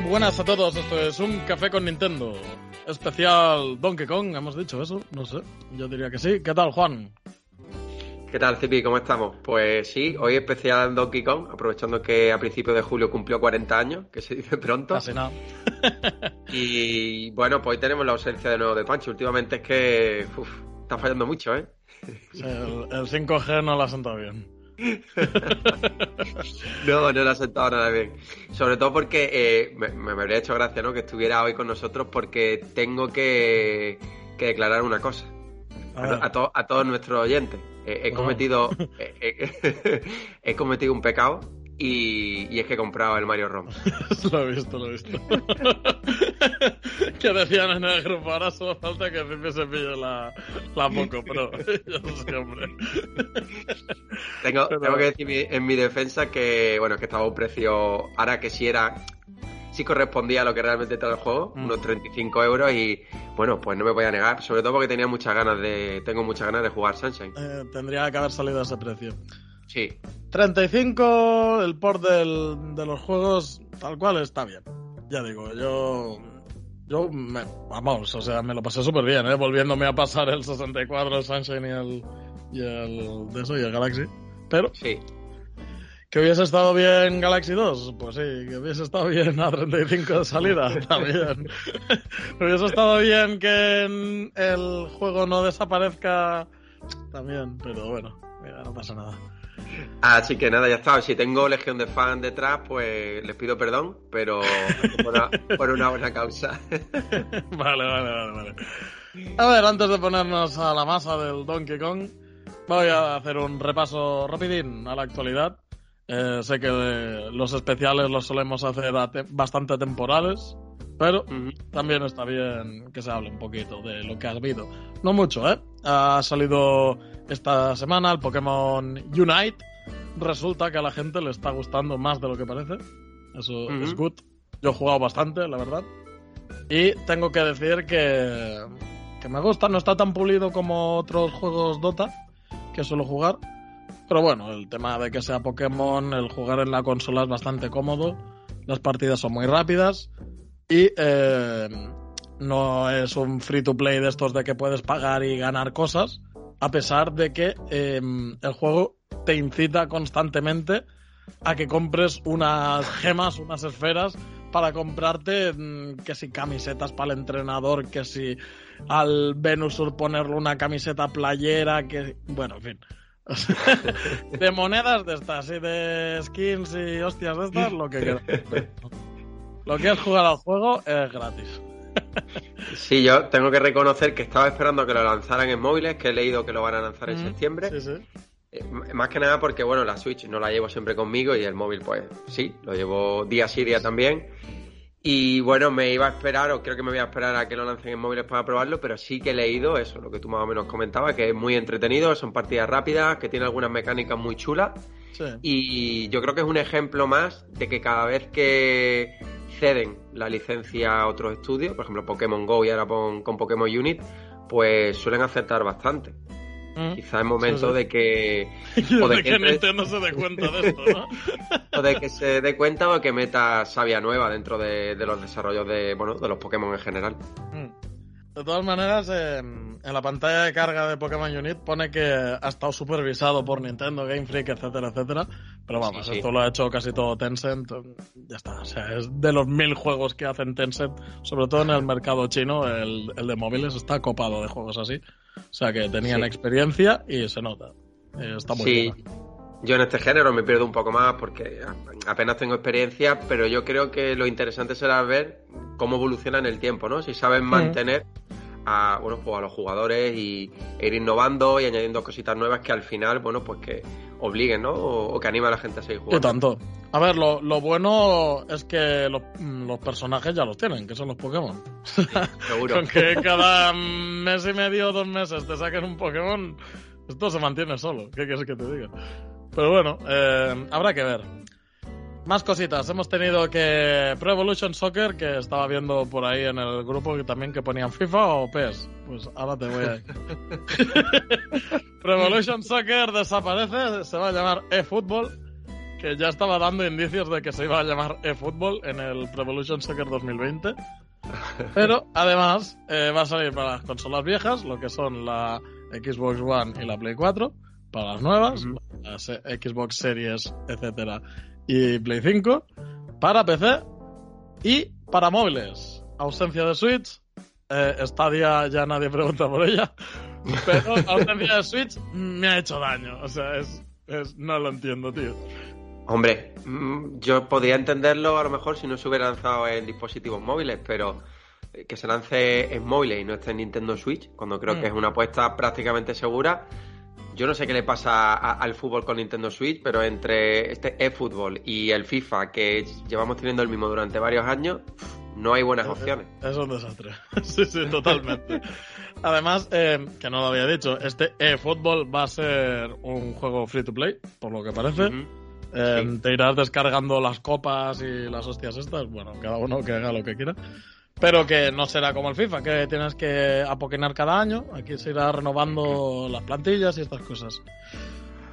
Muy buenas a todos. Esto es un café con Nintendo. Especial Donkey Kong, hemos dicho eso, no sé. Yo diría que sí. ¿Qué tal, Juan? ¿Qué tal, Cipi? ¿Cómo estamos? Pues sí, hoy especial Donkey Kong, aprovechando que a principios de julio cumplió 40 años, que se dice pronto. Casi nada. y bueno, pues hoy tenemos la ausencia de nuevo de Pancho. Últimamente es que uf, está fallando mucho, ¿eh? El, el 5G no lo ha sentado bien. no, no le ha sentado nada bien. Sobre todo porque eh, me, me, habría hecho gracia ¿no? que estuviera hoy con nosotros porque tengo que, que declarar una cosa. A, a, to, a, todos nuestros oyentes. Eh, he cometido eh, he cometido un pecado y, y, es que he comprado el Mario ROM. lo he visto, lo he visto. que decían en el grupo, ahora solo falta que Pepe se pille la, la Poco Pro. Yo. Tengo, Pero... tengo que decir en mi defensa que, bueno, que estaba a un precio, ahora que sí era, sí correspondía a lo que realmente trae el juego, mm. unos 35 euros y, bueno, pues no me voy a negar, sobre todo porque tenía muchas ganas de, tengo muchas ganas de jugar Sunshine. Eh, tendría que haber salido a ese precio. Sí. 35, el port del, de los juegos, tal cual, está bien. Ya digo, yo. Yo, me, vamos, o sea, me lo pasé súper bien, ¿eh? Volviéndome a pasar el 64, el Sunshine y el. Y el. De eso, y el Galaxy. Pero. Sí. ¿Que hubiese estado bien Galaxy 2? Pues sí, que hubiese estado bien a 35 de salida, también. hubiese estado bien que el juego no desaparezca, también, pero bueno, mira, no pasa nada. Así que nada, ya está. Si tengo legión de fans detrás, pues les pido perdón, pero por una, por una buena causa. vale, vale, vale, vale. A ver, antes de ponernos a la masa del Donkey Kong, voy a hacer un repaso rapidín a la actualidad. Eh, sé que los especiales los solemos hacer bastante temporales, pero también está bien que se hable un poquito de lo que ha habido. No mucho, ¿eh? Ha salido esta semana el Pokémon Unite. Resulta que a la gente le está gustando más de lo que parece. Eso uh -huh. es good. Yo he jugado bastante, la verdad. Y tengo que decir que, que me gusta. No está tan pulido como otros juegos Dota que suelo jugar. Pero bueno, el tema de que sea Pokémon, el jugar en la consola es bastante cómodo. Las partidas son muy rápidas. Y eh, no es un free to play de estos de que puedes pagar y ganar cosas, a pesar de que eh, el juego te incita constantemente a que compres unas gemas, unas esferas, para comprarte mm, que si camisetas para el entrenador, que si al Venusur ponerle una camiseta playera, que bueno, en fin. de monedas de estas y de skins y hostias de estas, lo que quieras. Lo que es jugar al juego es gratis. Sí, yo tengo que reconocer que estaba esperando que lo lanzaran en móviles, que he leído que lo van a lanzar en mm, septiembre. Sí, sí. Eh, más que nada porque, bueno, la Switch no la llevo siempre conmigo y el móvil, pues sí, lo llevo día sí, día también. Y bueno, me iba a esperar, o creo que me voy a esperar a que lo lancen en móviles para probarlo, pero sí que he leído eso, lo que tú más o menos comentabas, que es muy entretenido, son partidas rápidas, que tiene algunas mecánicas muy chulas. Sí. Y yo creo que es un ejemplo más de que cada vez que ceden la licencia a otros estudios, por ejemplo Pokémon Go y ahora con, con Pokémon Unit, pues suelen aceptar bastante. Mm. Quizá es momento sí, sí. de que. O de, de que, que Nintendo se dé cuenta de esto, ¿no? o de que se dé cuenta o que meta savia nueva dentro de, de, los desarrollos de, bueno, de los Pokémon en general. Mm. De todas maneras, en, la pantalla de carga de Pokémon Unit pone que ha estado supervisado por Nintendo, Game Freak, etcétera, etcétera. Pero vamos, esto lo ha hecho casi todo Tencent. Ya está. O sea, es de los mil juegos que hacen Tencent, sobre todo en el mercado chino, el, de móviles está copado de juegos así. O sea que tenían experiencia y se nota. Eh, está muy bien. Yo en este género me pierdo un poco más porque apenas tengo experiencia, pero yo creo que lo interesante será ver cómo evoluciona en el tiempo, ¿no? Si saben mantener a, bueno, pues a los jugadores y e ir innovando y añadiendo cositas nuevas que al final, bueno, pues que obliguen, ¿no? O, que anime a la gente a seguir jugando. Y tanto. A ver, lo, bueno es que los, los, personajes ya los tienen, que son los Pokémon. seguro. Con que cada mes y medio o dos meses te saquen un Pokémon, esto se mantiene solo. ¿Qué quieres que te diga? Pero bueno, eh, habrá que ver. Más cositas. Hemos tenido que Pro Evolution Soccer, que estaba viendo por ahí en el grupo que también que ponían FIFA o PES. Pues ahora te voy a... Pro Evolution Soccer desaparece, se va a llamar eFootball, que ya estaba dando indicios de que se iba a llamar eFootball en el Pro Evolution Soccer 2020. Pero además eh, va a salir para las consolas viejas, lo que son la Xbox One y la Play 4 para las nuevas, las Xbox Series, etcétera, y Play 5, para PC y para móviles. Ausencia de Switch, eh, Stadia ya nadie pregunta por ella, pero ausencia de Switch me ha hecho daño, o sea, es, no lo entiendo, tío. Hombre, mm, yo podría entenderlo a lo mejor si no se hubiera lanzado en dispositivos móviles, pero que se lance en móviles y no esté en Nintendo Switch, cuando creo que mm. es una apuesta prácticamente segura, yo no sé qué le pasa al fútbol con Nintendo Switch, pero entre este eFootball y el FIFA, que llevamos teniendo el mismo durante varios años, no hay buenas opciones. Es un desastre. sí, sí, totalmente. Además, eh, que no lo había dicho, este eFootball va a ser un juego free to play, por lo que parece. Eh, te irás descargando las copas y las hostias estas. Bueno, cada uno que haga lo que quiera. Pero que no será como el FIFA, que tienes que apoquinar cada año. Aquí se irá renovando las plantillas y estas cosas.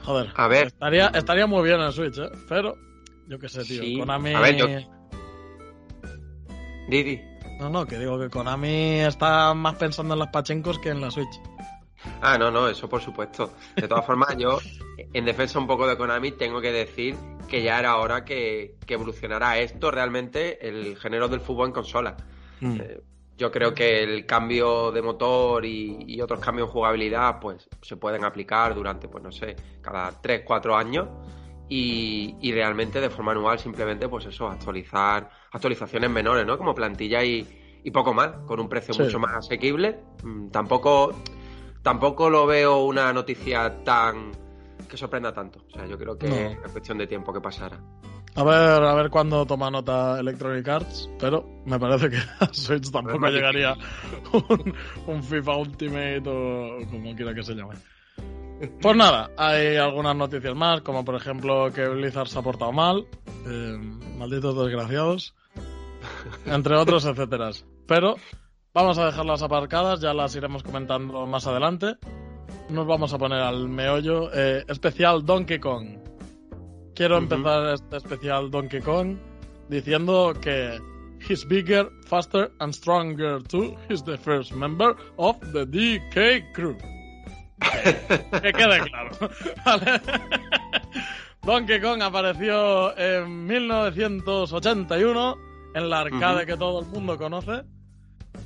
Joder. A ver. Estaría, estaría muy bien en Switch, ¿eh? Pero, yo qué sé, tío. Konami. A ver, yo... Didi. No, no, que digo que Konami está más pensando en las pachencos que en la Switch. Ah, no, no, eso por supuesto. De todas formas, yo, en defensa un poco de Konami, tengo que decir que ya era hora que, que evolucionara esto realmente, el género del fútbol en consola. Mm. Eh, yo creo que el cambio de motor y, otros cambios en jugabilidad, pues se pueden aplicar durante, pues no sé, cada 3, 4 años. Y, realmente de forma anual simplemente pues eso, actualizar actualizaciones menores, ¿no? Como plantilla y, poco más, con un precio mucho más asequible. Mm, tampoco, tampoco lo veo una noticia tan que sorprenda tanto. O sea, yo creo que es cuestión de tiempo que pasara. A ver, a ver cuándo toma nota Electronic Arts, pero me parece que a Switch tampoco llegaría un, FIFA Ultimate o como quiera que se llame. Pues nada, hay algunas noticias más, como por ejemplo que Blizzard se ha portado mal, eh, malditos desgraciados, entre otros, etcétera. Pero vamos a dejarlas aparcadas, ya las iremos comentando más adelante. Nos vamos a poner al meollo eh, especial Donkey Kong. Quiero empezar este especial Donkey Kong diciendo que he's bigger, faster and stronger too. He's the first member of the DK crew. que quede claro. Donkey Kong apareció en 1981 en la arcade que todo el mundo conoce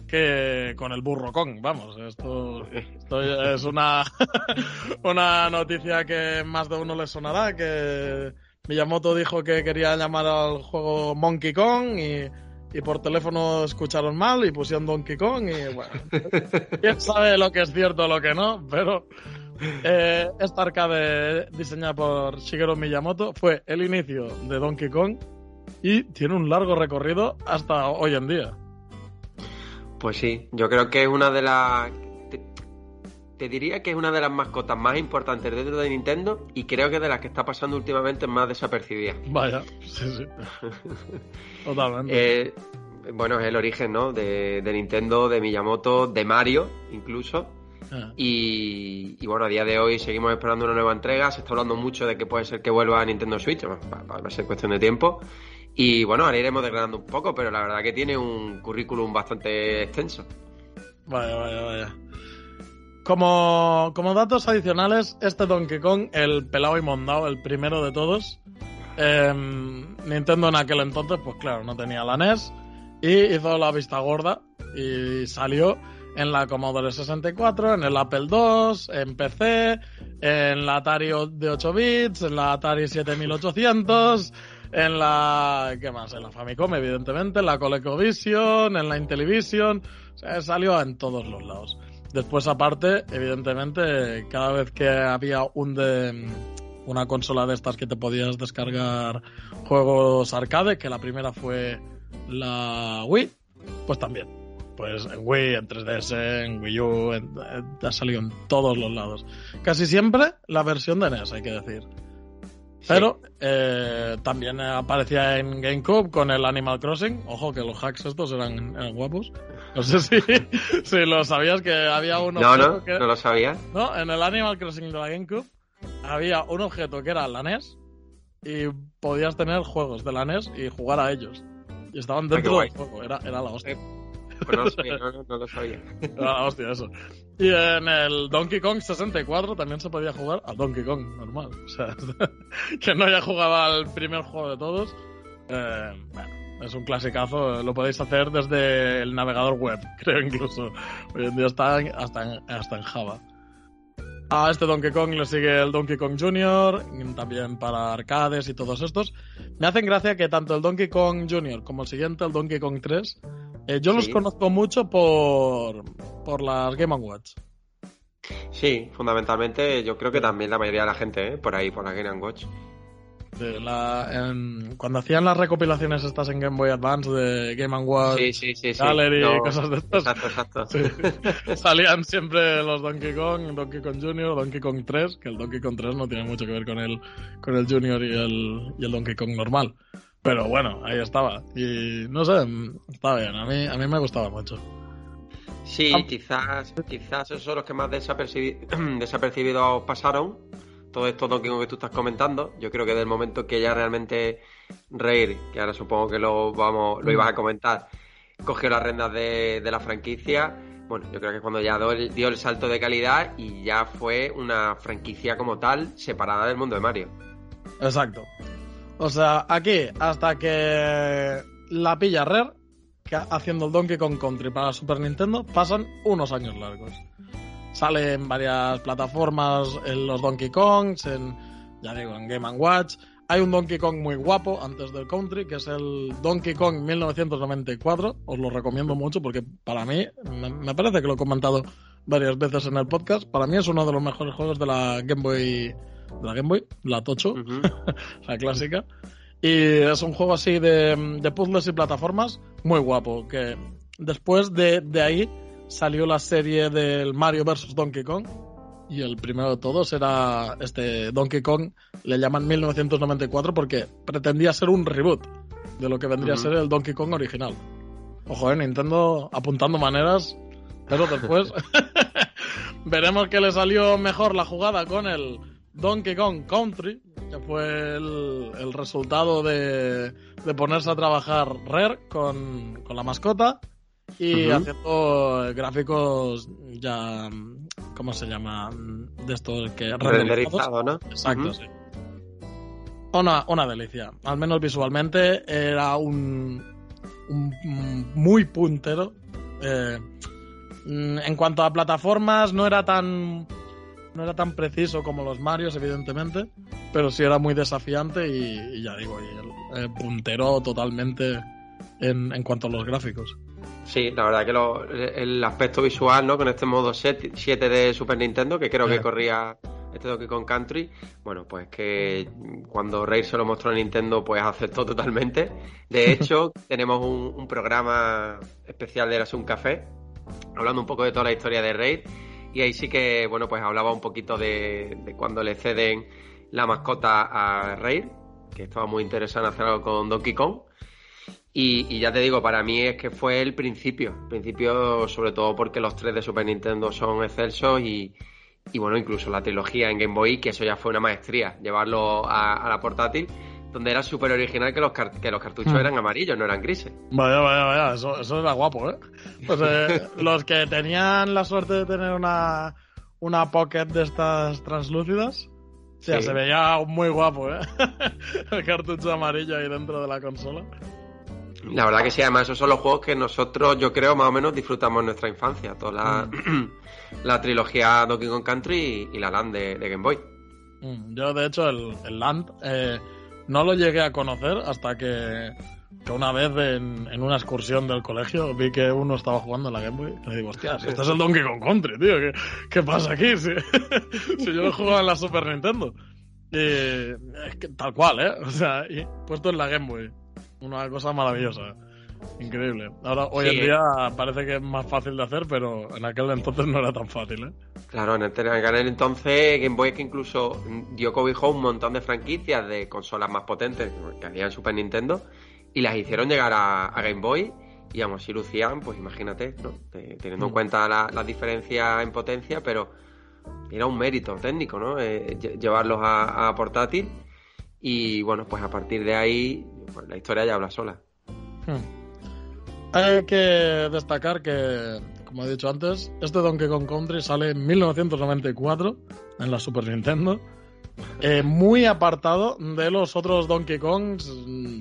que con el burro Kong, vamos, esto, es una, una noticia que más de uno le sonará, que Miyamoto dijo que quería llamar al juego Monkey Kong y, por teléfono escucharon mal y pusieron Donkey Kong y bueno, quién sabe lo que es cierto o lo que no, pero eh, esta arcade diseñada por Shigeru Miyamoto fue el inicio de Donkey Kong y tiene un largo recorrido hasta hoy en día. Pues sí, yo creo que es una de las. Te, diría que es una de las mascotas más importantes dentro de Nintendo y creo que de las que está pasando últimamente más desapercibida. Vaya, sí, sí. Totalmente. Eh, bueno, es el origen, ¿no? De, Nintendo, de Miyamoto, de Mario, incluso. Ah. Y, bueno, a día de hoy seguimos esperando una nueva entrega. Se está hablando mucho de que puede ser que vuelva a Nintendo Switch. va a ser cuestión de tiempo. Y bueno, ahora iremos desgranando un poco, pero la verdad que tiene un currículum bastante extenso. Vaya, vaya, vaya. Como, como datos adicionales, este Donkey Kong, el pelado y mondado, el primero de todos, em, Nintendo en aquel entonces, pues claro, no tenía la NES y hizo la vista gorda y salió en la Commodore 64, en el Apple II, en PC, en la Atari de 8 bits, en la Atari 7800, en la... ¿qué más? En la Famicom, evidentemente, en la ColecoVision, en la Intellivision, o sea, salió en todos los lados. Después, aparte, evidentemente, cada vez que había un de una consola de estas que te podías descargar juegos arcade, que la primera fue la Wii, pues también. Pues en Wii, en 3DS, en Wii U, ha salido en todos los lados. Casi siempre la versión de NES, hay que decir. Pero eh, también aparecía en GameCube con el Animal Crossing. Ojo que los hacks estos eran, guapos. No sé si, si, lo sabías que había un objeto. No, no, que, no lo sabía. No, en el Animal Crossing de la GameCube había un objeto que era la NES y podías tener juegos de la NES y jugar a ellos. Y estaban ah, dentro del juego, era, era la hostia. Eh, no, lo sabía. Ah, hostia, eso. Y en el Donkey Kong 64 también se podía jugar a Donkey Kong, normal. O sea, que no haya jugado al primer juego de todos. Eh, bueno, es un clasicazo. Lo podéis hacer desde el navegador web, creo incluso. Hoy en día está hasta hasta en Java. A este Donkey Kong le sigue el Donkey Kong Jr., también para arcades y todos estos. Me hacen gracia que tanto el Donkey Kong Jr. como el siguiente, el Donkey Kong 3, eh, yo los conozco mucho por, por las Game Watch. Sí, fundamentalmente yo creo que también la mayoría de la gente, ¿eh? por ahí, por la Game Watch cuando hacían las recopilaciones estas en Game Boy Advance de Game Watch Gallery y cosas de estas. Exacto, exacto. salían siempre los Donkey Kong, Donkey Kong Jr., Donkey Kong 3, que el Donkey Kong 3 no tiene mucho que ver con el, con el Junior y el, y el Donkey Kong normal. Pero bueno, ahí estaba. Y no sé, estaba bien. A mí, a mí me gustaba mucho. Sí, ah. quizás, quizás esos son los que más desapercibidos pasaron todo esto Donkey Kong que tú estás comentando, yo creo que del momento que ya realmente Reir, que ahora supongo que lo vamos, lo ibas a comentar, cogió las rendas de, la franquicia, bueno, yo creo que cuando ya dio el, salto de calidad y ya fue una franquicia como tal separada del mundo de Mario. Exacto. O sea, aquí, hasta que la pilla Rare, haciendo el Donkey Kong Country para Super Nintendo, pasan unos años largos. Sale en varias plataformas, en los Donkey Kongs, en, ya digo, en Game Watch. Hay un Donkey Kong muy guapo antes del Country, que es el Donkey Kong 1994. Os lo recomiendo mucho porque para mí, me, parece que lo he comentado varias veces en el podcast, para mí es uno de los mejores juegos de la Game Boy, de la Game Boy, la Tocho, la clásica. Y es un juego así de, de, puzzles y plataformas muy guapo, que después de, de ahí salió la serie del Mario vs. Donkey Kong. Y el primero de todos era este Donkey Kong, le llaman 1994 porque pretendía ser un reboot de lo que vendría a ser el Donkey Kong original. Ojo, eh, Nintendo apuntando maneras, pero después veremos que le salió mejor la jugada con el Donkey Kong Country, que fue el, resultado de, de, ponerse a trabajar Rare con, con la mascota y haciendo gráficos ya, ¿cómo se llama? De estos que renderizado, ¿no? Exacto, sí. Una, una delicia. Al menos visualmente era un, un muy puntero. Eh, en cuanto a plataformas, no era tan no era tan preciso como los Marios, evidentemente, pero sí era muy desafiante y, ya digo, y el, puntero totalmente en, en cuanto a los gráficos. Sí, la verdad que el aspecto visual, ¿no? Con este modo 7 de Super Nintendo, que creo que corría este Donkey Kong Country, bueno, pues que cuando Rey se lo mostró a Nintendo, pues aceptó totalmente. De hecho, tenemos un, programa especial de un Café, hablando un poco de toda la historia de Raid, y ahí sí que, bueno, pues hablaba un poquito de, cuando le ceden la mascota a Raid, que estaba muy interesado en hacer algo con Donkey Kong. Y, ya te digo, para mí es que fue el principio. Principio, sobre todo porque los tres de Super Nintendo son excelsos y, bueno, incluso la trilogía en Game Boy, que eso ya fue una maestría, llevarlo a, la portátil. Donde era súper original que los, que los cartuchos hmm. eran amarillos, no eran grises. Vaya, vaya, vaya, eso, eso era guapo, ¿eh? Pues eh, los que tenían la suerte de tener una, una pocket de estas translúcidas, sí. se veía muy guapo, ¿eh? El cartucho amarillo ahí dentro de la consola. La verdad que sí, además esos son los juegos que nosotros, yo creo, más o menos disfrutamos en nuestra infancia. Toda la, mm. la trilogía Donkey Kong Country y, la Land de, Game Boy. Mm, yo, de hecho, el, Land eh, no lo llegué a conocer hasta que, una vez en, una excursión del colegio vi que uno estaba jugando en la Game Boy. Y le digo, hostia, si este es el Donkey Kong Country, tío, ¿qué, pasa aquí? Si, yo lo jugaba en la Super Nintendo. Y, es que, tal cual, ¿eh? O sea, puesto en la Game Boy. Una cosa maravillosa. Increíble. Ahora, hoy en día parece que es más fácil de hacer, pero en aquel entonces no era tan fácil, ¿eh? Claro, en aquel entonces Game Boy es que incluso dio cobijo un montón de franquicias de consolas más potentes que había en Super Nintendo y las hicieron llegar a, Game Boy y aún así lucían, pues imagínate, ¿no? teniendo en mm. cuenta las la diferencias en potencia, pero era un mérito técnico, ¿no? Eh, llevarlos a portátil y bueno, pues a partir de ahí pues la historia ya habla sola. Hmm. Hay que destacar que, como he dicho antes, este Donkey Kong Country sale en 1994 en la Super Nintendo. Eh, muy apartado de los otros Donkey Kongs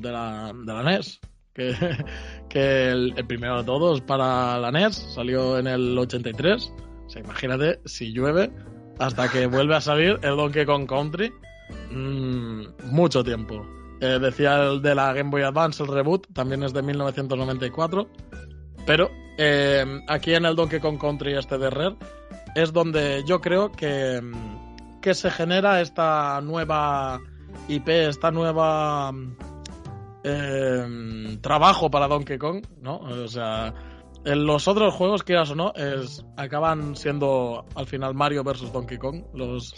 de la, de la NES. Que, el, primero de todos para la NES salió en el 83. O sea, imagínate si llueve hasta que vuelve a salir el Donkey Kong Country. Mm, mucho tiempo. Eh, decía el de la Game Boy Advance, el reboot, también es de 1994. Pero eh, aquí en el Donkey Kong Country este de Rare es donde yo creo que, que se genera esta nueva IP, esta nueva eh, trabajo para Donkey Kong, ¿no? O sea, en los otros juegos, quieras o no, es, acaban siendo al final Mario versus Donkey Kong. Los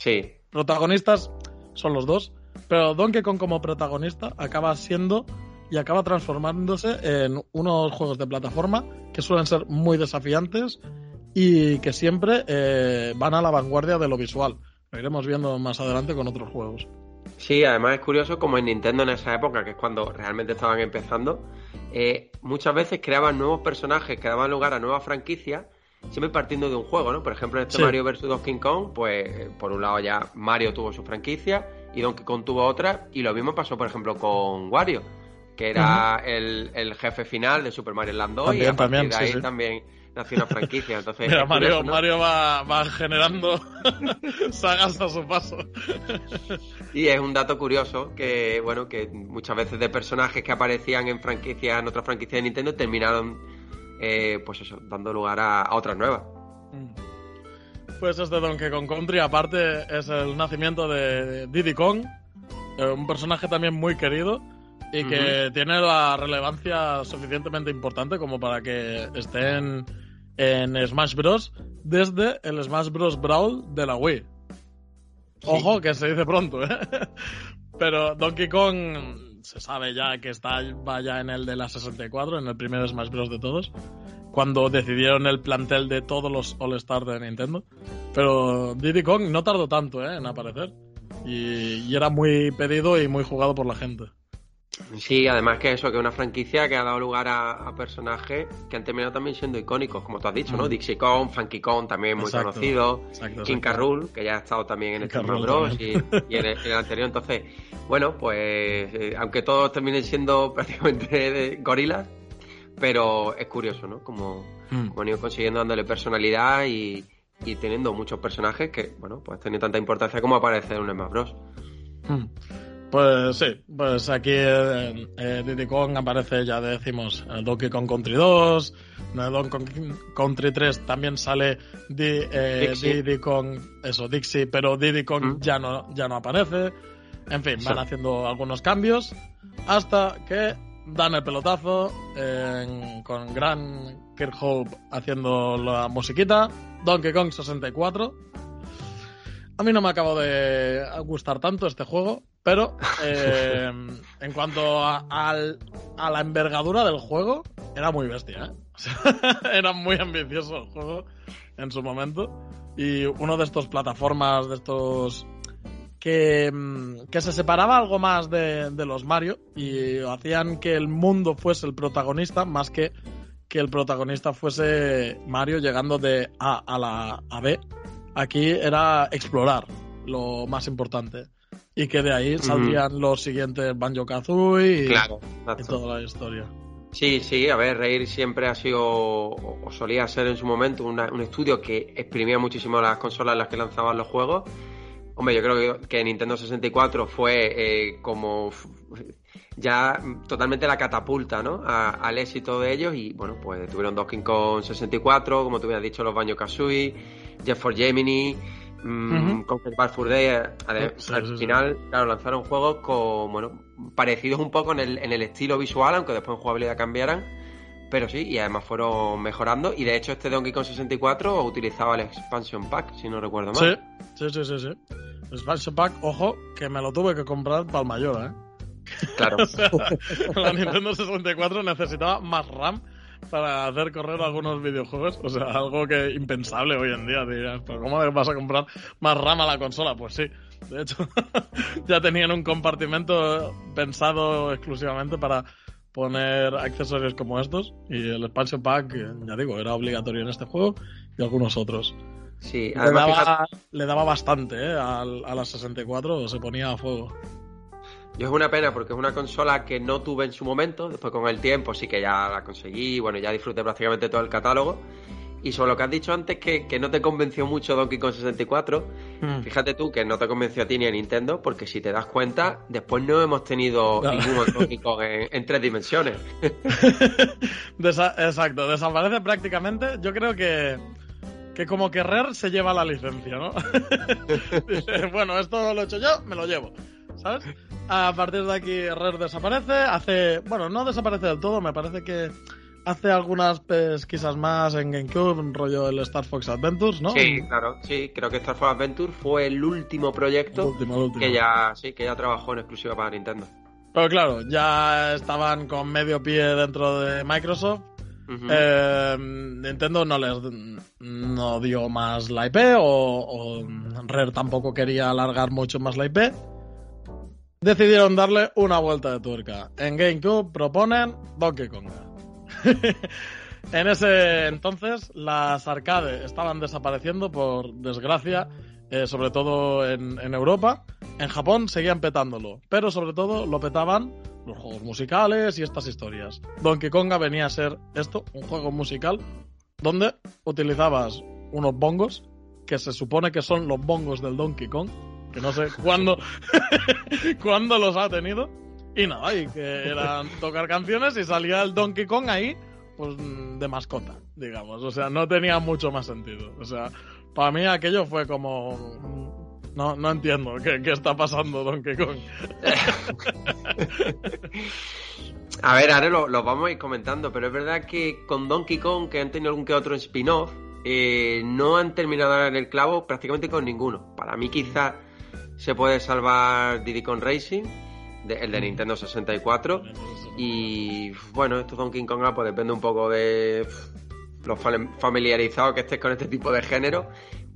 protagonistas son los dos. Pero Donkey Kong como protagonista acaba siendo y acaba transformándose en unos juegos de plataforma que suelen ser muy desafiantes y que siempre eh, van a la vanguardia de lo visual. Lo iremos viendo más adelante con otros juegos. Sí, además es curioso como en Nintendo en esa época, que es cuando realmente estaban empezando, eh, muchas veces creaban nuevos personajes que daban lugar a nuevas franquicias, siempre partiendo de un juego, ¿no? Por ejemplo, en este Mario vs. Donkey Kong, pues por un lado ya Mario tuvo su franquicia y Donkey Kong tuvo otra, y lo mismo pasó, por ejemplo, con Wario, que era el, el, jefe final de Super Mario Land 2, y a partir de ahí también nació una franquicia. Entonces, Mario, Mario va, va generando sagas a su paso. y es un dato curioso que, bueno, que muchas veces de personajes que aparecían en franquicias, en otras franquicias de Nintendo, terminaron, eh, pues eso, dando lugar a, otras nuevas. Mm. Pues este Donkey Kong Country, aparte, es el nacimiento de Diddy Kong, eh, un personaje también muy querido y que tiene la relevancia suficientemente importante como para que esté en, Smash Bros. desde el Smash Bros. Brawl de la Wii. Ojo, que se dice pronto, ¿eh? Pero Donkey Kong se sabe ya que está vaya en el de la 64, en el primer Smash Bros. de todos cuando decidieron el plantel de todos los All-Stars de Nintendo. Pero Diddy Kong no tardó tanto ¿eh? en aparecer. Y, era muy pedido y muy jugado por la gente. Sí, además que eso, que es una franquicia que ha dado lugar a, personajes que han terminado también siendo icónicos, como tú has dicho, ¿no? Mm. Dixie Kong, Funky Kong, también muy conocido, King Carroll, que ya ha estado también en el Smash Bros. Y, en, el, anterior. Entonces, bueno, pues eh, aunque todos terminen siendo prácticamente gorilas, pero es curioso, ¿no? Como, mm. han ido consiguiendo dándole personalidad y, teniendo muchos personajes que, bueno, pues tienen tanta importancia como aparece en un Smash Bros. Mm. Pues sí, pues aquí eh, eh, Diddy Kong aparece, ya decimos, el Donkey Kong Country 2, en el Donkey Kong Country 3 también sale eh, Diddy Kong, eso, Dixie, pero Diddy Kong mm. ya, no, ya no aparece. En fin, van haciendo algunos cambios hasta que dan el pelotazo con Gran Kirkhope haciendo la musiquita. Donkey Kong 64. A mí no me acabo de gustar tanto este juego, pero eh, en cuanto a, la envergadura del juego, era muy bestia. ¿eh? era muy ambicioso el juego en su momento. Y uno de estos plataformas, de estos que, mm, que se separaba algo más de, de los Mario y hacían que el mundo fuese el protagonista más que que el protagonista fuese Mario llegando de A a la a B. Aquí era explorar lo más importante. Y que de ahí saldrían los siguientes Banjo Kazooie y, Claro, y exacto. toda la historia. Sí, sí, a ver, Rare siempre ha sido, o o solía ser en su momento, una- un estudio que exprimía muchísimo las consolas en las que lanzaban los juegos. Hombre, yo creo que, que Nintendo 64 fue eh, como ya totalmente la catapulta, ¿no? A- al éxito de ellos y, bueno, pues tuvieron Donkey Kong 64, como tú habías dicho, los Banjo Kazooie, Jet for Gemini, mm. Conquer Bad Fur Day. Sí, al sí, sí. final, claro, lanzaron juegos con, bueno, parecidos un poco en el, en el estilo visual, aunque después en jugabilidad cambiaran. Pero sí, y además fueron mejorando. Y de hecho, este Donkey Kong 64 utilizaba el Expansion Pack, si no recuerdo Sí, mal. sí, sí, sí, sí. Expansion Pack, ojo, que me lo tuve que comprar para el mayor, ¿eh? Claro. O sea, la Nintendo 64 necesitaba más RAM para hacer correr algunos videojuegos. O sea, algo que impensable hoy en día. Dirías, ¿pero cómo vas a comprar más RAM a la consola? Pues sí. De hecho, ya tenían un compartimento pensado exclusivamente para poner accesorios como estos. Y el expansion pack, ya digo, era obligatorio en este juego y algunos otros. Sí, Le además, fíjate, daba, le daba bastante, ¿eh? Al- a la 64 se ponía a fuego. yo es una pena porque es una consola que no tuve en su momento. Después, con el tiempo, sí que ya la conseguí. Bueno, ya disfruté prácticamente todo el catálogo. Y sobre lo que has dicho antes, que, que no te convenció mucho Donkey Kong 64, Hmm. fíjate tú que no te convenció a ti ni a Nintendo, porque si te das cuenta, después no hemos tenido No. ningún Donkey Kong en, en tres dimensiones. Desa- exacto, desaparece prácticamente. Yo creo que, que como que Rare se lleva la licencia, ¿no? Dice, bueno, esto lo he hecho yo, me lo llevo, ¿sabes? A partir de aquí Rare desaparece, hace, bueno, no desaparece del todo, me parece que hace algunas pesquisas más en GameCube, un rollo el Star Fox Adventures, ¿no? Sí, claro, sí, creo que Star Fox Adventure fue el último El proyecto último, el último. que ya, sí, que ya trabajó en exclusiva para Nintendo. Pero claro, ya estaban con medio pie dentro de Microsoft. Eh, Nintendo no les no dio más la IP o, o Rare tampoco quería alargar mucho más la IP. Decidieron darle una vuelta de tuerca. En GameCube proponen Donkey Kong. en ese entonces las arcades estaban desapareciendo por desgracia, eh, sobre todo en Europa. En Japón seguían petándolo, pero sobre todo lo petaban los juegos musicales y estas historias. Donkey Konga venía a ser esto, un juego musical, donde utilizabas unos bongos, que se supone que son los bongos del Donkey Kong, que no sé cuándo, cuándo los ha tenido, y nada, y que eran tocar canciones y salía el Donkey Kong ahí, pues de mascota, digamos. O sea, no tenía mucho más sentido. O sea, para mí aquello fue como... No, no entiendo qué, qué está pasando Donkey Kong. A ver, ahora lo, lo vamos a ir comentando, pero es verdad que con Donkey Kong, que han tenido algún que otro spin-off, eh, no han terminado en el clavo prácticamente con ninguno. Para mí quizá se puede salvar Diddy Kong Racing, de- el de Nintendo 64, y bueno, esto Donkey Kong pues depende un poco de pff, lo fam- familiarizado que estés con este tipo de género,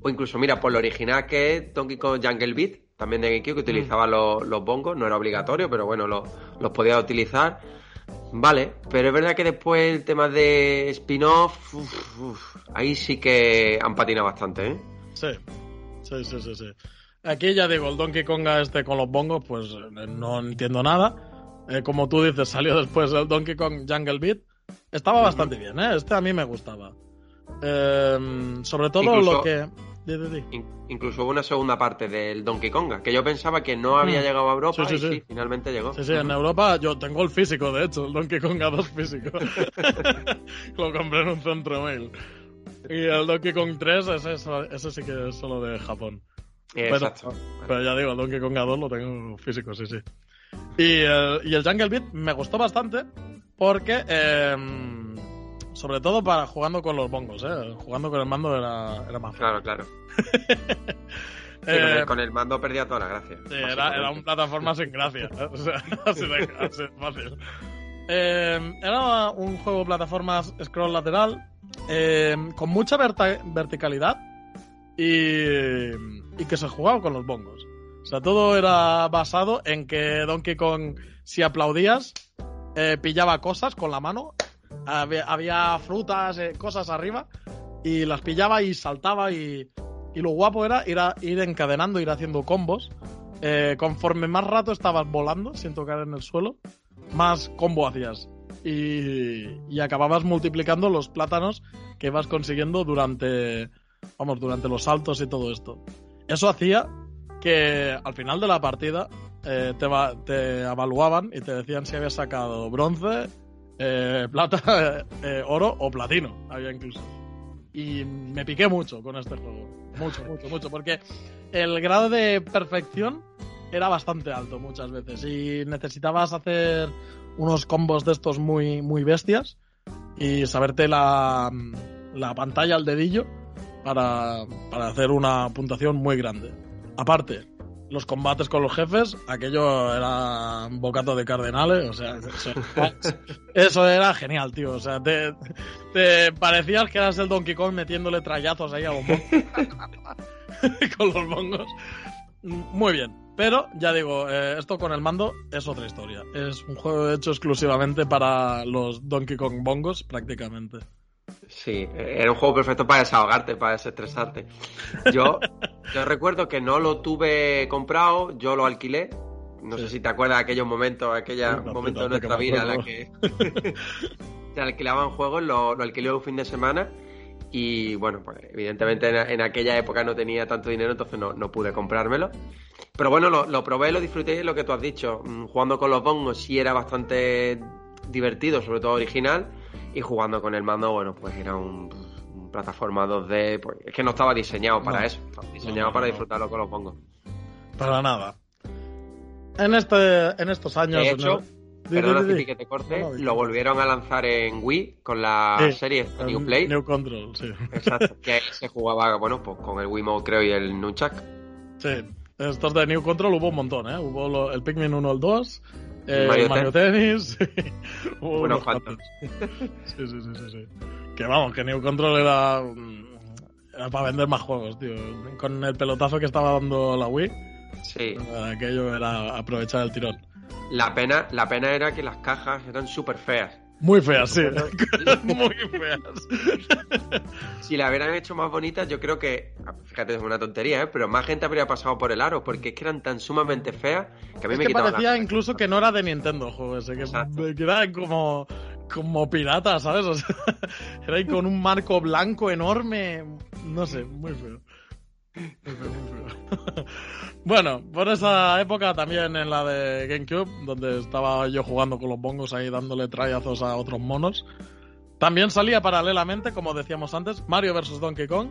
o incluso mira, por lo original que es Donkey Kong Jungle Beat, también de GameCube, que utilizaba los, los bongos, no era obligatorio, pero bueno, los, los podía utilizar. Vale, pero es verdad que después el tema de spin-off, ahí sí que han patinado bastante, ¿eh? Sí, sí, sí, sí, sí. Aquí ya digo, el Donkey Konga este con los bongos, pues eh, no entiendo nada. Eh, como tú dices, salió después el Donkey Kong Jungle Beat. Estaba bastante bien, ¿eh? Este a mí me gustaba. Eh, sobre todo Incluso- lo que... In- incluso hubo una segunda parte del Donkey Konga, que yo pensaba que no había Mm. llegado a Europa Sí, sí, y sí, sí. finalmente llegó. Sí, sí, en Europa yo tengo el físico, de hecho, el Donkey Konga 2 físico. lo compré en un centro mail. Y el Donkey Kong 3, ese, es- ese sí que es solo de Japón. Eh, Pero- Exacto. Pero ya digo, el Donkey Kong 2 lo tengo físico, sí, sí. Y el, y el Jungle Beat me gustó bastante porque, eh, sobre todo para jugando con los bongos, ¿eh? Jugando con el mando era, era más fácil. Claro, claro. Sí, con, Eh, el, con el mando perdía toda la gracia. Sí, era, era una plataforma sin gracia. ¿eh? O sea, así de, así de fácil. Eh, era un juego de plataformas scroll lateral con mucha verticalidad y, y que se jugaba con los bongos. O sea, todo era basado en que Donkey Kong, si aplaudías, pillaba cosas con la mano. Había, frutas, eh, cosas arriba, y las pillaba y saltaba. Y, y lo guapo era ir, ir encadenando, ir haciendo combos. Eh, conforme más rato estabas volando sin tocar en el suelo, más combo hacías. Y, y acababas multiplicando los plátanos que vas consiguiendo durante, vamos, durante los saltos y todo esto. Eso hacía que al final de la partida eh, te, te, evaluaban y te decían si habías sacado bronce, eh, plata, eh, oro o platino, había incluso. Y me piqué mucho con este juego. Mucho, mucho, mucho. Porque el grado de perfección era bastante alto muchas veces. Y necesitabas hacer unos combos de estos muy, muy bestias y saberte la, la pantalla al dedillo para, para hacer una puntuación muy grande. Aparte, los combates con los jefes, aquello era un bocato de cardenales, o sea, eso, era genial, tío. O sea, te, te, parecías que eras el Donkey Kong metiéndole trayazos ahí a los con los bongos. Muy bien. Pero, ya digo, eh, esto con el mando es otra historia. Es un juego hecho exclusivamente para los Donkey Kong bongos, prácticamente. Sí, era un juego perfecto para desahogarte, para desestresarte. Yo, yo recuerdo que no lo tuve comprado, yo lo alquilé. No sé si te acuerdas de aquellos momentos, aquellos momentos de nuestra vida en la que te alquilaban juegos, lo, lo alquilé un fin de semana y bueno, pues evidentemente en, aquella época no tenía tanto dinero, entonces no, no pude comprármelo. Pero bueno, lo, lo, probé, lo disfruté, lo que tú has dicho. Mm, jugando con los bongos sí era bastante divertido, sobre todo original. Y jugando con el mando, bueno, pues era un, plataforma 2D. Pues, es que no estaba diseñado para eso. Estaba diseñado para disfrutarlo con los bongos. Para nada. En, este, en estos años. De hecho, perdona que te corte, lo volvieron a lanzar en Wii con la serie New Play. New Control, sí. Exacto, que se jugaba, bueno, pues con el Wii Mode creo y el Nunchuck. Sí, estos de New Control hubo un montón, ¿eh? Hubo el Pikmin 1, el 2, el Mario, Mario Tennis, bueno, sí, sí, sí, sí, sí. Que vamos, que New Control era, era para vender más juegos, tío. Con el pelotazo que estaba dando la Wii, sí. aquello era aprovechar el tirón. La pena, la pena era que las cajas eran súper feas. Muy feas, sí. Muy feas. si la hubieran hecho más bonitas, yo creo que, fíjate, es una tontería, ¿eh? pero más gente habría pasado por el aro, porque es que eran tan sumamente feas que a mí es me que parecía incluso que no era de Nintendo el juego ese, que, que era como, como pirata, ¿sabes? O sea, era ahí con un marco blanco enorme, no sé, muy feo. bueno, por esa época también en la de GameCube, donde estaba yo jugando con los bongos ahí dándole trayazos a otros monos, también salía paralelamente, como decíamos antes, Mario vs. Donkey Kong,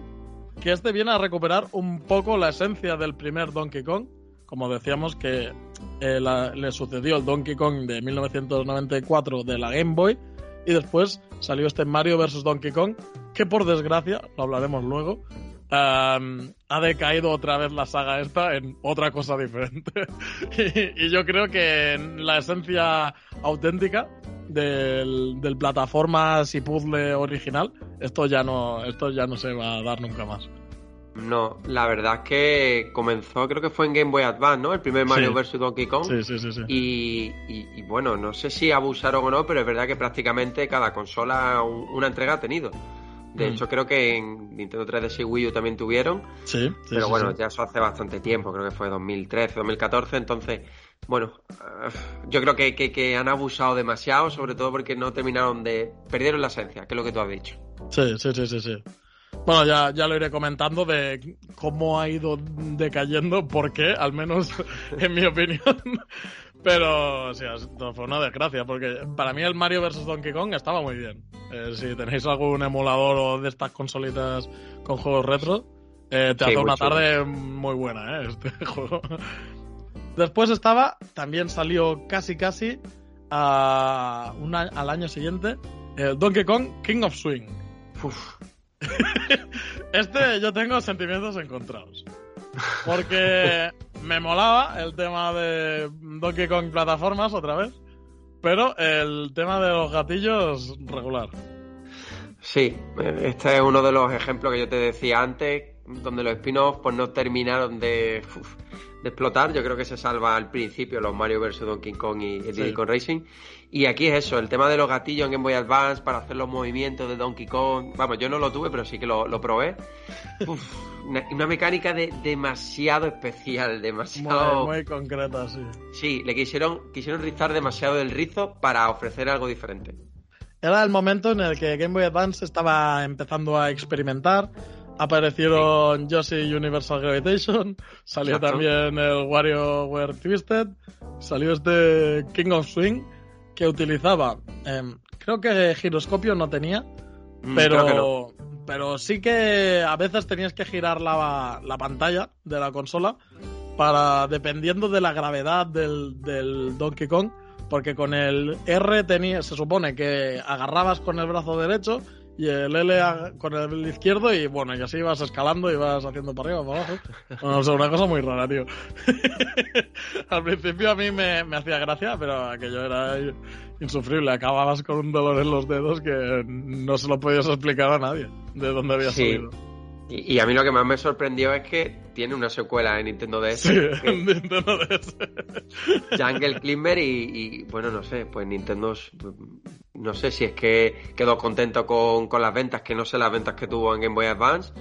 que este viene a recuperar un poco la esencia del primer Donkey Kong, como decíamos que eh, le sucedió el Donkey Kong de 1994 de la Game Boy, y después salió este Mario vs. Donkey Kong, que por desgracia, lo hablaremos luego, ha decaído otra vez la saga esta en otra cosa diferente. y, yo creo que en la esencia auténtica del, del plataformas y puzzle original, esto ya no, esto ya no se va a dar nunca más. No, la verdad es que comenzó, creo que fue en Game Boy Advance, ¿no? El primer Mario vs. Donkey Kong. Sí, sí, sí. sí. Y, y, bueno, no sé si abusaron o no, pero es verdad que prácticamente cada consola una entrega ha tenido. De mm. hecho, creo que en Nintendo 3DS y Wii U también tuvieron. Sí, Pero bueno, ya eso hace bastante tiempo, creo que fue 2013, 2014. Entonces, bueno, yo creo que, que, han abusado demasiado, sobre todo porque no terminaron de. Perdieron la esencia, que es lo que tú has dicho. Sí, sí, sí, sí. sí. Bueno, ya, ya lo iré comentando de cómo ha ido decayendo, porque, al menos en mi opinión. Pero, o sea, fue una desgracia, porque para mí el Mario vs. Donkey Kong estaba muy bien. Eh, si tenéis algún emulador o de estas consolitas con juegos retro, eh, te hace una tarde muy buena, ¿eh? Este juego. Después estaba, también salió casi casi a al año siguiente, el Donkey Kong King of Swing. este yo tengo sentimientos encontrados. Porque me molaba el tema de Donkey Kong plataformas otra vez, pero el tema de los gatillos regular. Sí, este es uno de los ejemplos que yo te decía antes, donde los spin-offs pues no terminaron de, de, explotar. Yo creo que se salva al principio los Mario vs Donkey Kong y, Diddy Kong Racing. Y aquí es eso, el tema de los gatillos en Game Boy Advance para hacer los movimientos de Donkey Kong. Vamos, yo no lo tuve, pero sí que lo, probé. una, mecánica de, demasiado especial, demasiado... Muy, concreta, sí. Sí, le quisieron, quisieron rizar demasiado el rizo para ofrecer algo diferente. Era el momento en el que Game Boy Advance estaba empezando a experimentar. Aparecieron Yoshi Universal Gravitation, salió también el WarioWare Twisted, salió este King of Swing que utilizaba, em, creo que giroscopio no tenía, mm, pero, pero sí que a veces tenías que girar la, la, pantalla de la consola para, dependiendo de la gravedad del, del Donkey Kong, porque con el R tenía, se supone que agarrabas con el brazo derecho y el L con el izquierdo y bueno, y así ibas escalando y vas haciendo para arriba, para abajo. Bueno, o una cosa muy rara, tío. Al principio a mí me, hacía gracia, pero aquello era insufrible. Acababas con un dolor en los dedos que no se lo podías explicar a nadie de dónde había salido. Y, a mí lo que más me sorprendió es que tiene una secuela en Nintendo DS. Sí, en Nintendo DS. Jungle Climber y, bueno, no sé, pues Nintendo, no sé si es que quedó contento con, las ventas, que no sé las ventas que tuvo en Game Boy Advance,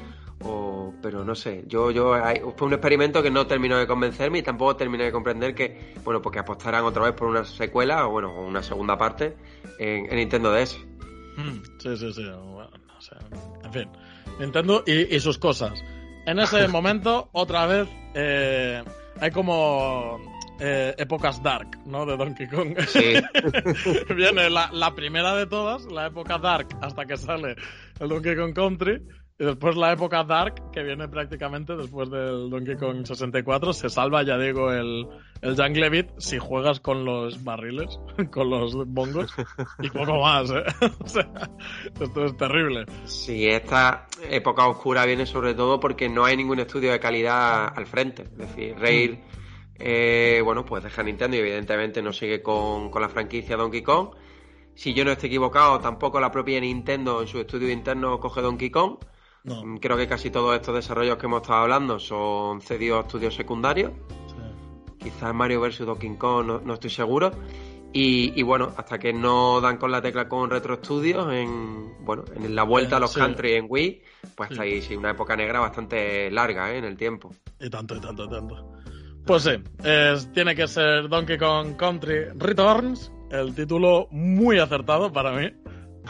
o, pero no sé, yo, yo, fue un experimento que no terminó de convencerme y tampoco terminé de comprender que, bueno, porque pues apostaran otra vez por una secuela o bueno, una segunda parte en, Nintendo DS. Mm, sí, sí, sí, bueno, no sé, en fin. Nintendo y, sus cosas. En ese momento, otra vez, eh, hay como eh, épocas dark, ¿no? De Donkey Kong. Sí. Viene la, la, primera de todas, la época dark, hasta que sale el Donkey Kong Country. Y después la época Dark, que viene prácticamente después del Donkey Kong 64, se salva, ya digo, el, el Jungle Beat si juegas con los barriles, con los bongos, y poco más, ¿eh? o sea, esto es terrible. Sí, esta época oscura viene sobre todo porque no hay ningún estudio de calidad al frente. Es decir, Rail, mm. eh, bueno, pues deja Nintendo y evidentemente no sigue con, con la franquicia Donkey Kong. Si yo no estoy equivocado, tampoco la propia Nintendo en su estudio interno coge Donkey Kong. Mm, creo que casi todos estos desarrollos que hemos estado hablando son cedidos a estudios secundarios. Quizás Mario vs. Donkey Kong, no, estoy seguro. Y, bueno, hasta que no dan con la tecla con Retro Studios en, bueno, en la vuelta a los country en Wii, pues está ahí sí, una época negra bastante larga ¿eh? en el tiempo. Y tanto, y tanto, y tanto. Pues sí, tiene que ser Donkey Kong Country Returns, el título muy acertado para mí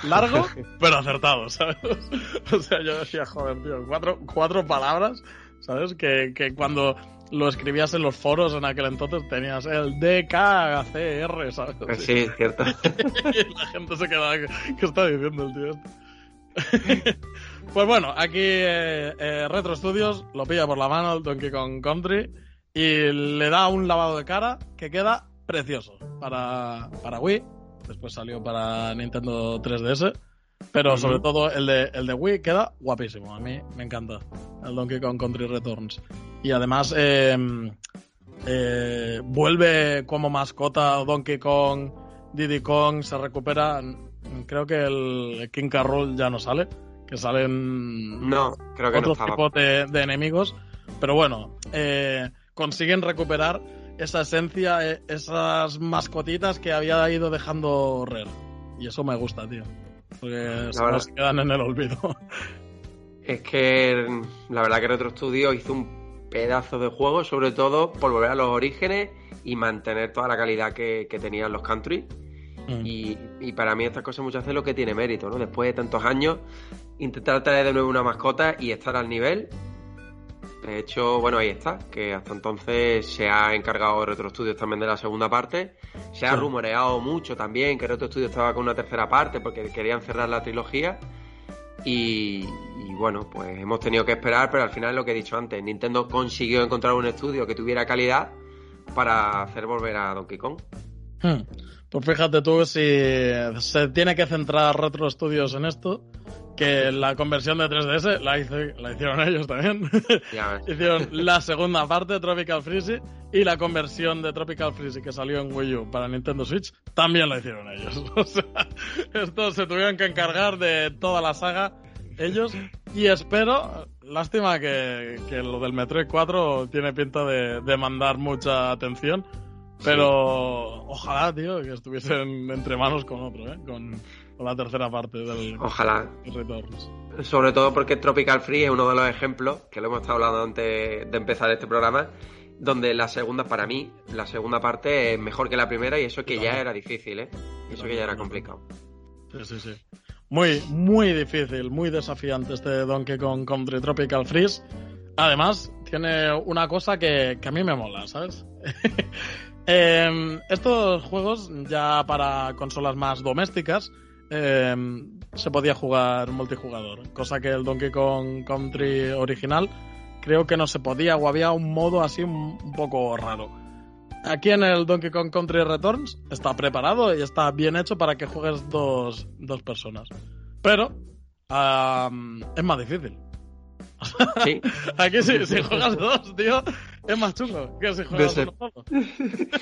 largo, pero acertado, ¿sabes? O sea, yo decía, joder, tío, cuatro, cuatro palabras, ¿sabes? Que, que cuando lo escribías en los foros en aquel entonces tenías el DKCR, ¿sabes? Sí, es cierto. y la gente se quedaba, ¿qué está diciendo el tío este? pues bueno, aquí eh, eh, Retro Studios lo pilla por la mano el Donkey Kong Country y le da un lavado de cara que queda precioso para, para Wii después salió para Nintendo 3DS. Pero sobre todo el de, el de Wii queda guapísimo. A mí me encanta el Donkey Kong Country Returns. Y además em, eh, vuelve como mascota Donkey Kong, Diddy Kong, se recupera. Creo que el King Carroll ya no sale, que salen no, creo que otros tipos de, de, enemigos. Pero bueno, eh, consiguen recuperar esa esencia, eh, esas mascotitas que había ido dejando Rare. Y eso me gusta, tío. Porque se quedan en el olvido. Es que la verdad que Retro Studio hizo un pedazo de juego, sobre todo por volver a los orígenes y mantener toda la calidad que, tenían los country. Mm. Y, y, para mí estas cosas muchas veces lo que tiene mérito, ¿no? Después de tantos años, intentar traer de nuevo una mascota y estar al nivel de hecho, bueno, ahí está, que hasta entonces se ha encargado Retro Studios también de la segunda parte. Se ha rumoreado mucho también que Retro Studios estaba con una tercera parte porque querían cerrar la trilogía. Y, bueno, pues hemos tenido que esperar, pero al final lo que he dicho antes, Nintendo consiguió encontrar un estudio que tuviera calidad para hacer volver a Donkey Kong. Hmm. Pues fíjate tú si se tiene que centrar Retro Studios en esto, que la conversión de 3DS la, la hicieron ellos también. hicieron la segunda parte de Tropical Freeze y la conversión de Tropical Freeze que salió en Wii U para Nintendo Switch también la hicieron ellos. O sea, estos se tuvieron que encargar de toda la saga ellos y espero, lástima que, que, lo del Metroid 4 tiene pinta de, de mandar mucha atención. Pero ojalá, tío, que estuviesen entre manos con otro, ¿eh? Con, con la tercera parte del Ojalá. Sobre todo porque Tropical Free es uno de los ejemplos, que lo hemos estado hablando antes de empezar este programa, donde la segunda, para mí, la segunda parte es mejor que la primera y eso que ya era difícil, ¿eh? Y eso que ya era complicado. Sí, sí, sí. Muy, muy difícil, muy desafiante este Donkey Kong Country Tropical Freeze. Además, tiene una cosa que, que a mí me mola, ¿sabes? eh, estos juegos, ya para consolas más domésticas, eh, se podía jugar multijugador, cosa que el Donkey Kong Country original creo que no se podía o había un modo así un poco raro. Aquí en el Donkey Kong Country Returns está preparado y está bien hecho para que juegues dos, dos personas. Pero es más difícil. Sí. Aquí si, si, juegas dos, tío, es más chulo que si juegas Desesper...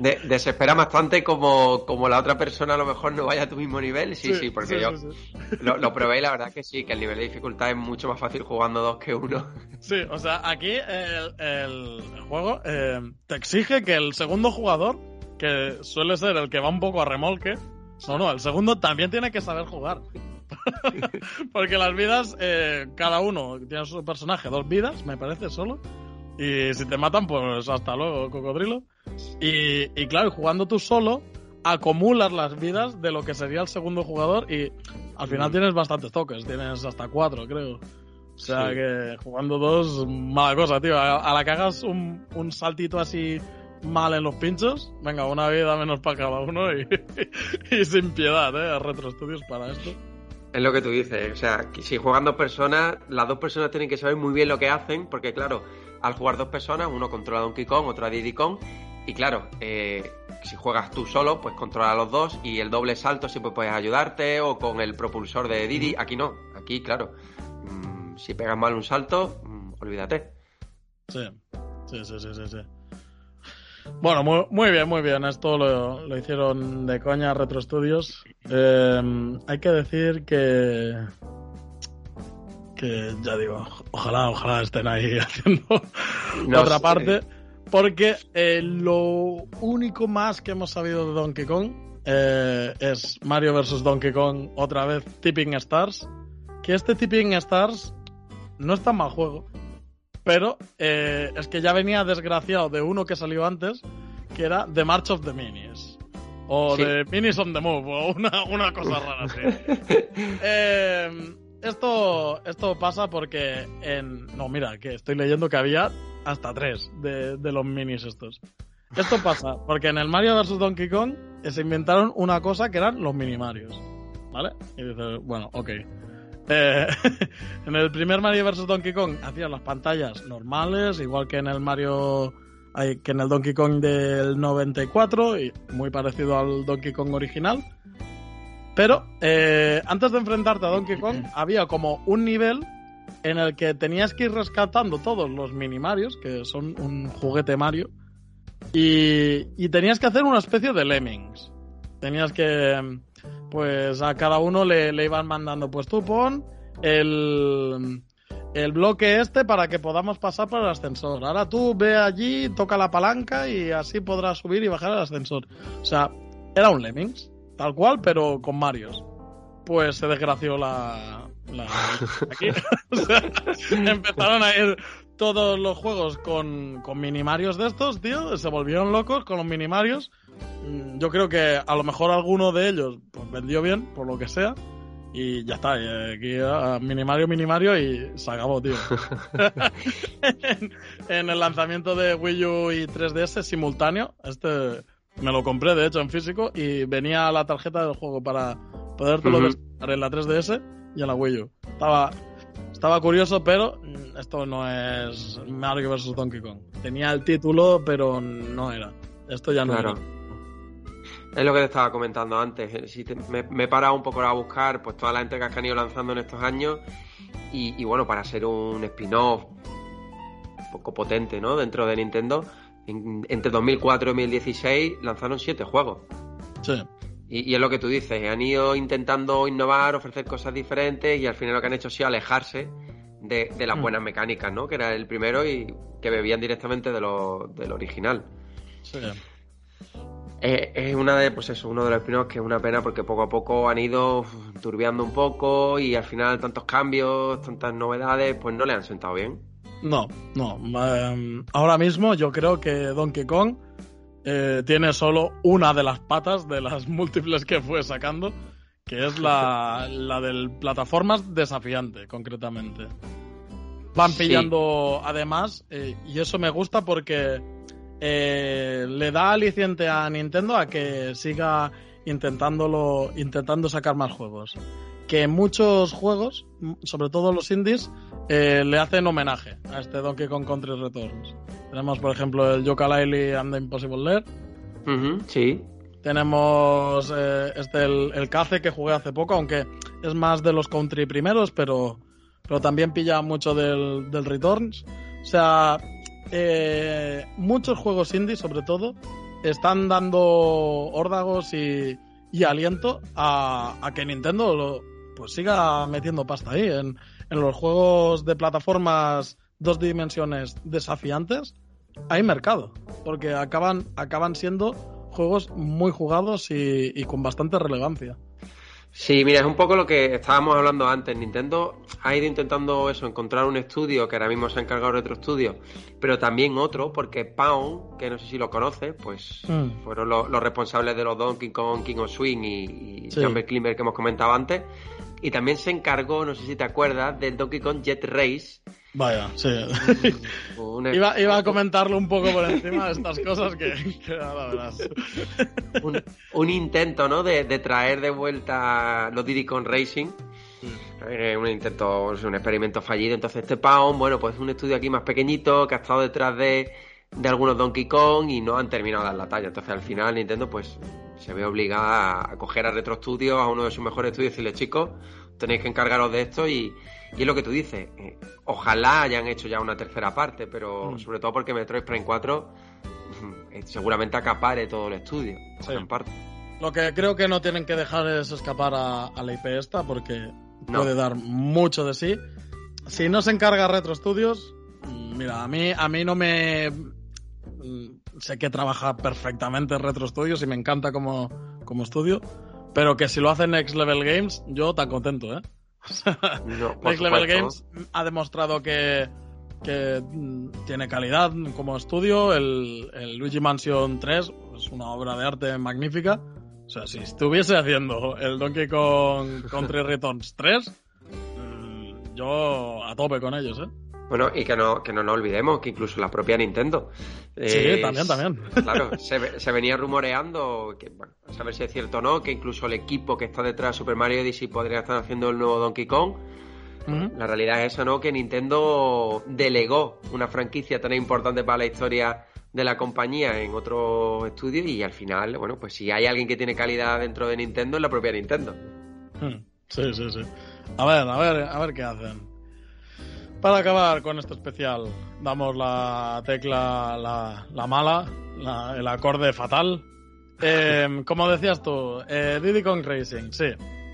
De, desespera bastante como, como la otra persona a lo mejor no vaya a tu mismo nivel. Sí, sí, sí porque sí, yo lo, lo, probé y la verdad que sí, que el nivel de dificultad es mucho más fácil jugando dos que uno. Sí, o sea, aquí el, el juego eh, te exige que el segundo jugador, que suele ser el que va un poco a remolque, no, no, el segundo también tiene que saber jugar. Porque las vidas, eh, cada uno tiene su personaje, dos vidas, me parece solo. Y si te matan, pues hasta luego, cocodrilo. Y, y claro, jugando tú solo, acumulas las vidas de lo que sería el segundo jugador y al final tienes bastantes toques, tienes hasta cuatro, creo. O sea que jugando dos, mala cosa, tío. A, la que hagas un, un, saltito así mal en los pinchos, venga, una vida menos para cada uno y, y sin piedad, ¿eh? Retro Studios para esto. Es lo que tú dices, o sea, si juegan dos personas, las dos personas tienen que saber muy bien lo que hacen, porque claro, al jugar dos personas, uno controla a Donkey Kong, otro a Diddy Kong, y claro, eh, si juegas tú solo, pues controla a los dos, y el doble salto siempre puedes ayudarte, o con el propulsor de Diddy, aquí no, aquí claro, mmm, si pegas mal un salto, mmm, olvídate. Sí, sí, sí, sí, sí. Bueno, muy, muy, bien, muy bien. Esto lo, lo hicieron de coña Retro Studios. Eh, hay que decir que. Que ya digo, ojalá, ojalá estén ahí haciendo no otra sé. parte. Porque eh, lo único más que hemos sabido de Donkey Kong eh, es Mario vs. Donkey Kong, otra vez Tipping Stars. Que este Tipping Stars no es tan mal juego. Pero eh, es que ya venía desgraciado de uno que salió antes, que era The March of the Minis. O sí. The Minis on the Move, o una, una cosa rara así. eh, esto, esto pasa porque en... No, mira, que estoy leyendo que había hasta tres de, de los minis estos. Esto pasa porque en el Mario vs. Donkey Kong se inventaron una cosa que eran los minimarios. ¿Vale? Y dices, bueno, ok. Eh, en el primer Mario vs. Donkey Kong hacían las pantallas normales, igual que en el Mario que en el Donkey Kong del 94, y muy parecido al Donkey Kong original. Pero eh, antes de enfrentarte a Donkey Kong, había como un nivel en el que tenías que ir rescatando todos los mini Marios, que son un juguete Mario, y, y tenías que hacer una especie de lemmings. Tenías que pues a cada uno le, le iban mandando, pues tú pon el, el bloque este para que podamos pasar por el ascensor. Ahora tú ve allí, toca la palanca y así podrás subir y bajar el ascensor. O sea, era un Lemmings, tal cual, pero con Marios. Pues se desgració la... la aquí. o sea, empezaron a ir todos los juegos con, con minimarios de estos, tío. Se volvieron locos con los minimarios. Mm, yo creo que a lo mejor alguno de ellos pues, vendió bien, por lo que sea. Y ya está, aquí a Minimario, Minimario y se acabó, tío. en, en, el lanzamiento de Wii U y 3DS simultáneo, este me lo compré de hecho en físico y venía la tarjeta del juego para podértelo uh -huh. en la 3DS y en la Wii U. Estaba, estaba curioso, pero esto no es Mario vs. Donkey Kong. Tenía el título, pero no era. Esto ya no claro. era. Es lo que te estaba comentando antes. Si te, me, me, he parado un poco a buscar pues todas las entregas que han ido lanzando en estos años. Y, y bueno, para ser un spin-off un poco potente, ¿no? Dentro de Nintendo, en, entre 2004 y 2016 lanzaron siete juegos. Sí. Y, y, es lo que tú dices, han ido intentando innovar, ofrecer cosas diferentes y al final lo que han hecho ha sido alejarse de, las mm. buenas mecánicas, ¿no? Que era el primero y que bebían directamente de lo, del original. Sí. Eh, es una de, pues eso, uno de los primeros que es una pena porque poco a poco han ido turbiando un poco y al final tantos cambios, tantas novedades, pues no le han sentado bien. No, no. Em, ahora mismo yo creo que Donkey Kong eh, tiene solo una de las patas de las múltiples que fue sacando, que es la, la del plataformas desafiante, concretamente. Van pillando además, eh, y eso me gusta porque eh, le da aliciente a Nintendo a que siga intentándolo, intentando sacar más juegos. Que muchos juegos, sobre todo los indies, eh, le hacen homenaje a este Donkey Kong Country Returns. Tenemos, por ejemplo, el Yooka-Laylee and the Impossible Lair. sí. Tenemos eh, este, el, el Cace que jugué hace poco, aunque es más de los country primeros, pero, pero también pilla mucho del, del Returns. O sea, eh, muchos juegos indie, sobre todo, están dando órdagos y, aliento a, que Nintendo pues siga metiendo pasta ahí. En, los juegos de plataformas dos dimensiones desafiantes, hay mercado, porque acaban, acaban siendo juegos muy jugados y con bastante relevancia. Sí, mira, es un poco lo que estábamos hablando antes. Nintendo ha ido intentando eso, encontrar un estudio que ahora mismo se ha encargado de otro estudio, pero también otro, porque Pound, que no sé si lo conoces, pues mm. fueron los, responsables de los Donkey Kong, King of Swing y, y sí. Climber que hemos comentado antes. Y también se encargó, no sé si te acuerdas, del Donkey Kong Jet Race, Vaya, sí. iba, iba, a comentarlo un poco por encima de estas cosas que, un, intento, ¿no? De, traer de vuelta los Diddy Kong Racing. Mm. un intento, un experimento fallido. Entonces, este Pound, bueno, pues es un estudio aquí más pequeñito que ha estado detrás de, de algunos Donkey Kong y no han terminado de dar la talla. Entonces, al final, Nintendo, pues se ve obligada a coger a Retro Studios, a uno de sus mejores estudios, y decirle, chicos, tenéis que encargaros de esto y, y es lo que tú dices. Eh, ojalá hayan hecho ya una tercera parte, pero mm. sobre todo porque Metroid Prime 4 eh, seguramente acapare todo el estudio. En parte. Lo que creo que no tienen que dejar es escapar a, la IP esta porque puede dar mucho de sí. Si no se encarga Retro Studios, mm, mira, a mí, a mí no me. Sé que trabaja perfectamente Retro Studios y me encanta como, como estudio, pero que si lo hace Next Level Games, yo tan contento, ¿eh? Next Level Games ha demostrado que, mm, tiene calidad como estudio. El, Luigi Mansion 3 es una obra de arte magnífica. O sea, si estuviese haciendo el Donkey Kong Country Returns 3, mm, yo a tope con ellos, ¿eh? Bueno, y que no, que no nos olvidemos que incluso la propia Nintendo. sí, también, también. Claro, se, venía rumoreando, que, bueno, a saber si es cierto o no, que incluso el equipo que está detrás de Super Mario Odyssey podría estar haciendo el nuevo Donkey Kong. La realidad es esa, ¿no? Que Nintendo delegó una franquicia tan importante para la historia de la compañía en otro estudio y al final, bueno, pues si hay alguien que tiene calidad dentro de Nintendo, es la propia Nintendo. Hmm. Sí, sí, sí. A ver, a ver, a ver qué hacen. Para acabar con este especial, damos la tecla, la, mala, el acorde fatal. Em, como decías tú, eh, Diddy Kong Racing, sí.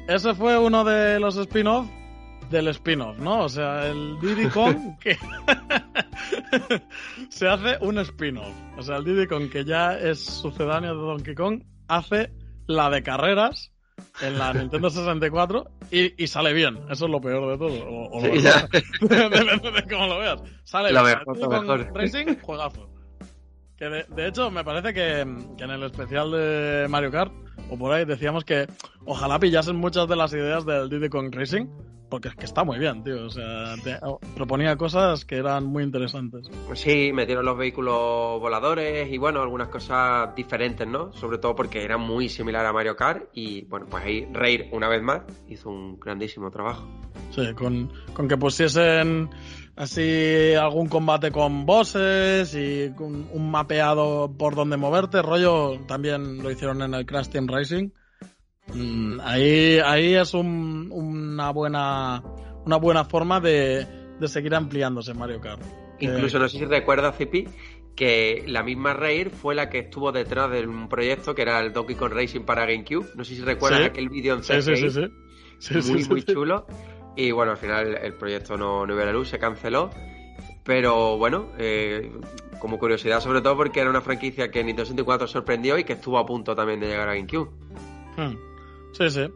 Ese fue uno de los spin-off del spin-off, ¿no? O sea, el Diddy Kong que se hace un spin-off. O sea, el Diddy Kong que ya es sucedáneo de Donkey Kong hace la de carreras en la Nintendo 64 y, y, sale bien. Eso es lo peor de todo. O, sí, Depende de cómo lo veas. Sale bien. Con Racing, juegazo. Que de, de, hecho, me parece que, que, en el especial de Mario Kart, o por ahí, decíamos que ojalá pillasen muchas de las ideas del Diddy Kong Racing porque es que está muy bien, tío. O sea, proponía cosas que eran muy interesantes. Sí, metieron los vehículos voladores y bueno, algunas cosas diferentes, ¿no? Sobre todo porque era muy similar a Mario Kart y bueno, pues ahí Rair, una vez más, hizo un grandísimo trabajo. Sí, con, con que pusiesen así algún combate con bosses y un mapeado por donde moverte, rollo, también lo hicieron en el Crash Team Racing Mm, ahí, ahí es una buena una buena forma de, seguir ampliándose Mario Kart. Incluso no sé si recuerdas, Zipi, que la misma Rare fue la que estuvo detrás de un proyecto que era el Donkey Kong Racing para GameCube. No sé si recuerdas aquel vídeo en CGI. Sí, sí, sí. muy, muy chulo. Y bueno, al final el proyecto no, no a la luz, se canceló. Pero bueno, eh, como curiosidad sobre todo porque era una franquicia que Nintendo 64 sorprendió y que estuvo a punto también de llegar a GameCube. Hmm. Sí, sí.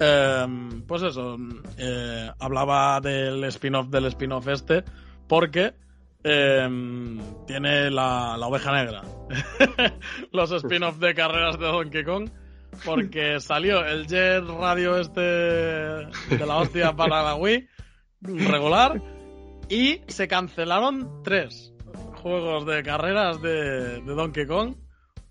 Em, pues eso, eh, hablaba del spin-off del spin-off este porque em, tiene la, la, oveja negra. Los spin-off de carreras de Donkey Kong. Porque salió el Jet Radio este de la hostia para la Wii, regular, y se cancelaron tres juegos de carreras de, de Donkey Kong.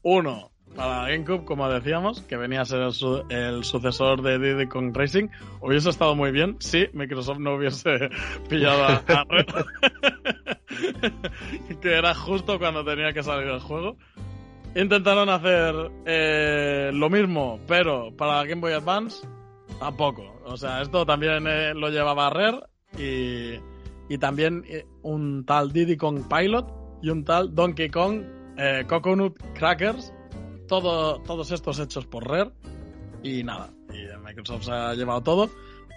Uno para GameCube, como decíamos, que venía a ser el, sucesor de Diddy Kong Racing. Hubiese estado muy bien si Microsoft no hubiese pillado a, que era justo cuando tenía que salir el juego. Intentaron hacer eh, lo mismo, pero para Game Boy Advance, tampoco. O sea, esto también eh, lo llevaba Rare y, y también eh, un tal Diddy Kong Pilot y un tal Donkey Kong Coconut Crackers todos estos hechos por Rare y nada, y Microsoft se ha llevado todo.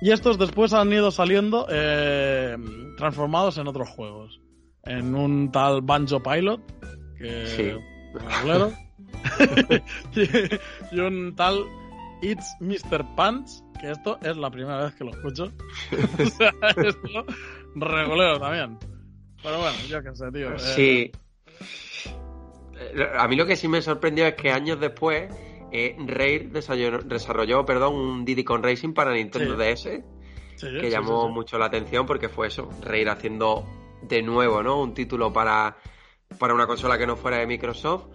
Y estos después han ido saliendo eh, transformados en otros juegos. En un tal Banjo Pilot, que. y, un tal It's Mr. Pants, que esto es la primera vez que lo escucho. o sea, esto regulero también. Pero bueno, yo qué sé, tío. Sí. Eh, a mí lo que sí me sorprendió es que años después eh, Rare desarrolló, perdón, un Diddy Kong Racing para Nintendo DS que llamó mucho la atención porque fue eso, Rare haciendo de nuevo, ¿no? Un título para, para una consola que no fuera de Microsoft.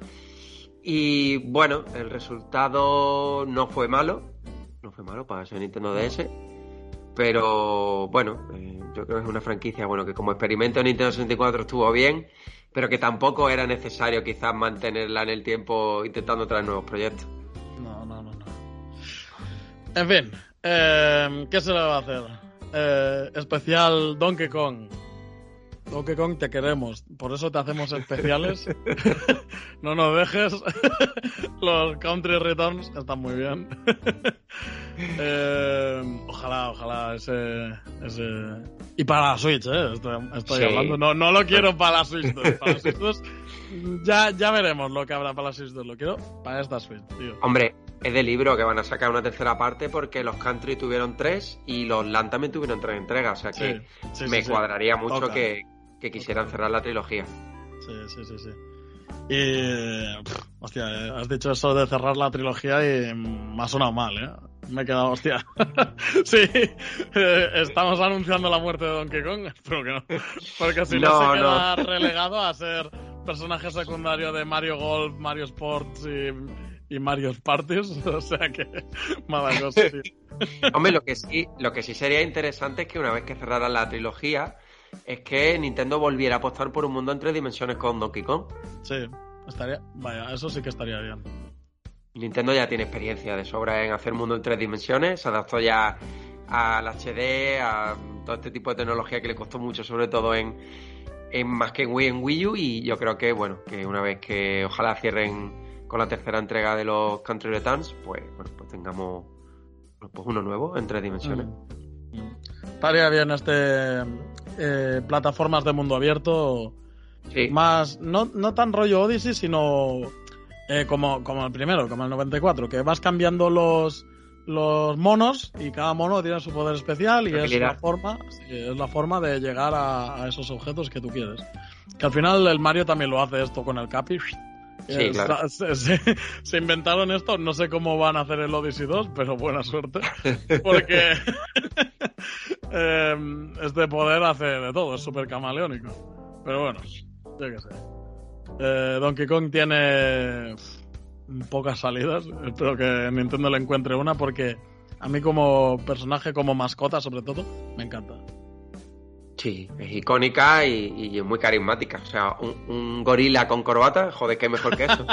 Y bueno, el resultado no fue malo, no fue malo para ser Nintendo DS, pero bueno, eh, yo creo que es una franquicia bueno que como experimento en Nintendo 64 estuvo bien pero que tampoco era necesario quizás mantenerla en el tiempo intentando traer nuevos proyectos. No, no, no, no. En fin, eh, ¿qué se le va a hacer? Eh, especial Donkey Kong. Donkey Kong te queremos, por eso te hacemos especiales. no nos dejes. Los Country Returns están muy bien. eh, ojalá, ojalá ese, ese, Y para la Switch, ¿eh? Estoy, hablando. No, no lo quiero para la Switch 2. Para la Switch 2 ya, ya veremos lo que habrá para la Switch 2. Lo quiero para esta Switch, tío. Hombre, es de libro que van a sacar una tercera parte porque los Country tuvieron tres y los LAN también tuvieron tres entregas. O sea que me cuadraría mucho que que quisieran cerrar la trilogía. Sí, sí, sí, sí. Y. hostia, eh, has dicho eso de cerrar la trilogía y me ha sonado mal, ¿eh? Me he quedado, hostia. sí, eh, estamos anunciando la muerte de Donkey Kong. Espero que no. Porque si no, se queda relegado a ser personaje secundario de Mario Golf, Mario Sports y, y Mario Parties. O sea que. Mala cosa, Hombre, lo que, sí, lo que sí sería interesante es que una vez que cerraran la trilogía es que Nintendo volviera a apostar por un mundo en tres dimensiones con Donkey Kong. Sí, estaría. Vaya, eso sí que estaría bien. Nintendo ya tiene experiencia de sobra en hacer mundo en tres dimensiones, se adaptó ya al HD, a todo este tipo de tecnología que le costó mucho, sobre todo en, en más que en Wii, en Wii U, y yo creo que, bueno, que una vez que ojalá cierren con la tercera entrega de los Country Returns, pues, bueno, pues tengamos pues uno nuevo en tres dimensiones. Mm. Estaría bien este eh, plataformas de mundo abierto. Más, no, no tan rollo Odyssey, sino eh, como, como el primero, como el 94, que vas cambiando los, los monos y cada mono tiene su poder especial y es la forma es la forma de llegar a, esos objetos que tú quieres. Que al final el Mario también lo hace esto con el Capi Sí, claro. se, inventaron esto, no sé cómo van a hacer el Odyssey 2, pero buena suerte. Porque eh, este poder hace de todo, es súper camaleónico. Pero bueno, yo qué sé. Eh, Donkey Kong tiene pocas salidas. Espero que Nintendo le encuentre una porque a mí como personaje, como mascota sobre todo, me encanta. Sí, es icónica y, es muy carismática. O sea, un, gorila con corbata, joder, qué mejor que eso.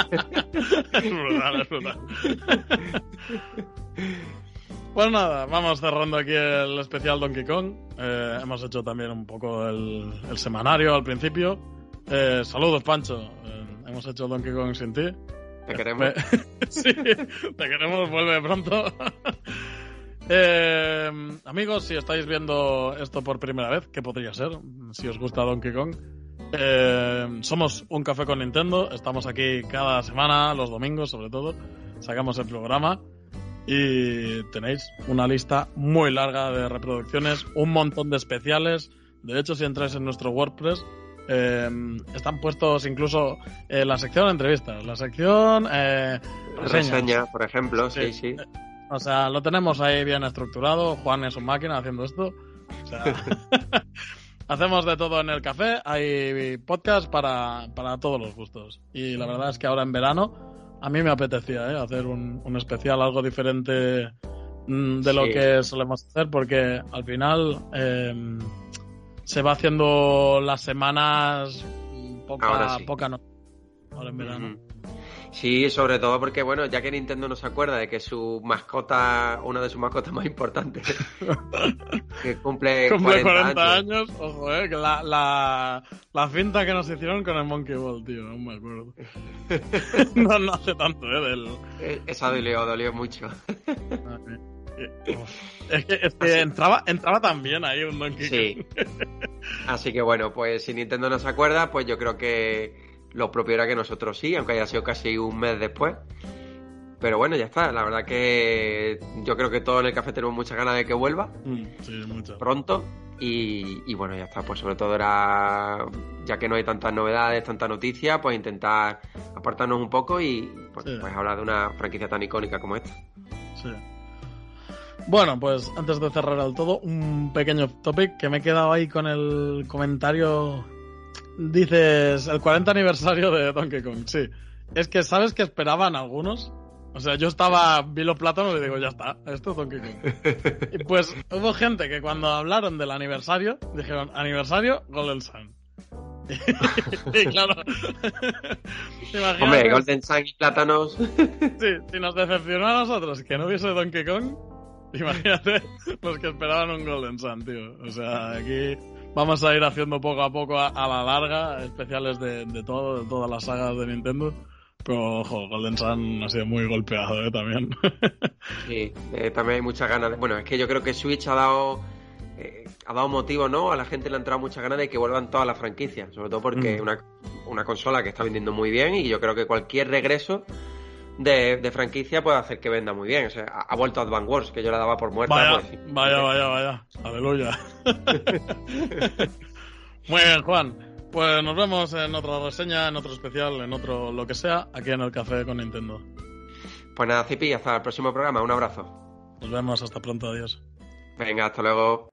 es brutal, es brutal. Pues nada, vamos cerrando aquí el especial Donkey Kong. Eh, hemos hecho también un poco el, semanario al principio. Eh, saludos, Pancho. Eh, hemos hecho Donkey Kong sin ti. Te queremos. sí, te queremos, vuelve pronto. Eh, amigos, si estáis viendo esto por primera vez, ¿qué podría ser? Si os gusta Donkey Kong. Eh, somos un café con Nintendo. Estamos aquí cada semana, los domingos sobre todo. Sacamos el programa. Y tenéis una lista muy larga de reproducciones, un montón de especiales. De hecho, si entráis en nuestro WordPress, eh, están puestos incluso eh, la sección entrevistas, la sección eh, reseña, por ejemplo, sí, sí. O sea, lo tenemos ahí bien estructurado. Juan es un máquina haciendo esto. O sea, hacemos de todo en el café. Hay podcast para, para todos los gustos. Y la verdad es que ahora en verano a mí me apetecía ¿eh? hacer un, un, especial, algo diferente mm, de lo que solemos hacer, porque al final eh, se va haciendo las semanas poca, ahora sí. poca no. Ahora en verano. Sí, sobre todo porque, bueno, ya que Nintendo no se acuerda de que su mascota, una de sus mascotas más importantes, que cumple, cumple 40, 40 años. años, ojo, eh, que la, la, la, cinta que nos hicieron con el Monkey Ball, tío, no me acuerdo. no, no hace tanto, eh, del... Eh, Esa dolió, dolió mucho. Es que, es que entraba, entraba también ahí un Donkey Sí. Así que bueno, pues si Nintendo no se acuerda, pues yo creo que lo propio era que nosotros sí, aunque haya sido casi un mes después. Pero bueno, ya está. La verdad que yo creo que todos en el café tenemos muchas ganas de que vuelva. Mm, sí. Pronto. Y, y, bueno, ya está. Pues sobre todo era, ya que no hay tantas novedades, tanta noticia, pues intentar apartarnos un poco y pues, sí. pues hablar de una franquicia tan icónica como esta. Sí. Bueno, pues antes de cerrar del todo, un pequeño topic que me he quedado ahí con el comentario Dices el 40 aniversario de Donkey Kong, sí. Es que, ¿sabes que esperaban algunos? O sea, yo estaba, vi los plátanos y digo, ya está, esto es Donkey Kong. y pues hubo gente que cuando hablaron del aniversario, dijeron, aniversario Golden Sun. y claro. Hombre, Golden Sun y plátanos. sí, si nos decepcionó a nosotros que no hubiese Donkey Kong, imagínate los que esperaban un Golden Sun, tío. O sea, aquí vamos a ir haciendo poco a poco a, a la larga especiales de, de, todo, de todas las sagas de Nintendo. Pero, ojo, Golden Sun ha sido muy golpeado ¿eh? también. sí, eh, también hay muchas ganas. De... Bueno, es que yo creo que Switch ha dado eh, ha dado motivo, ¿no? A la gente le ha entrado muchas ganas de que vuelvan todas las franquicias. Sobre todo porque es mm. una, una consola que está vendiendo muy bien y yo creo que cualquier regreso de, de, franquicia puede hacer que venda muy bien. O sea, ha, ha vuelto Advance Wars, que yo la daba por muerta. Vaya, pues, vaya, vaya, vaya. Aleluya. muy bien, Juan. Pues nos vemos en otra reseña, en otro especial, en otro lo que sea, aquí en el Café con Nintendo. Pues nada, Zipi, hasta el próximo programa. Un abrazo. Nos vemos, hasta pronto, adiós. Venga, hasta luego.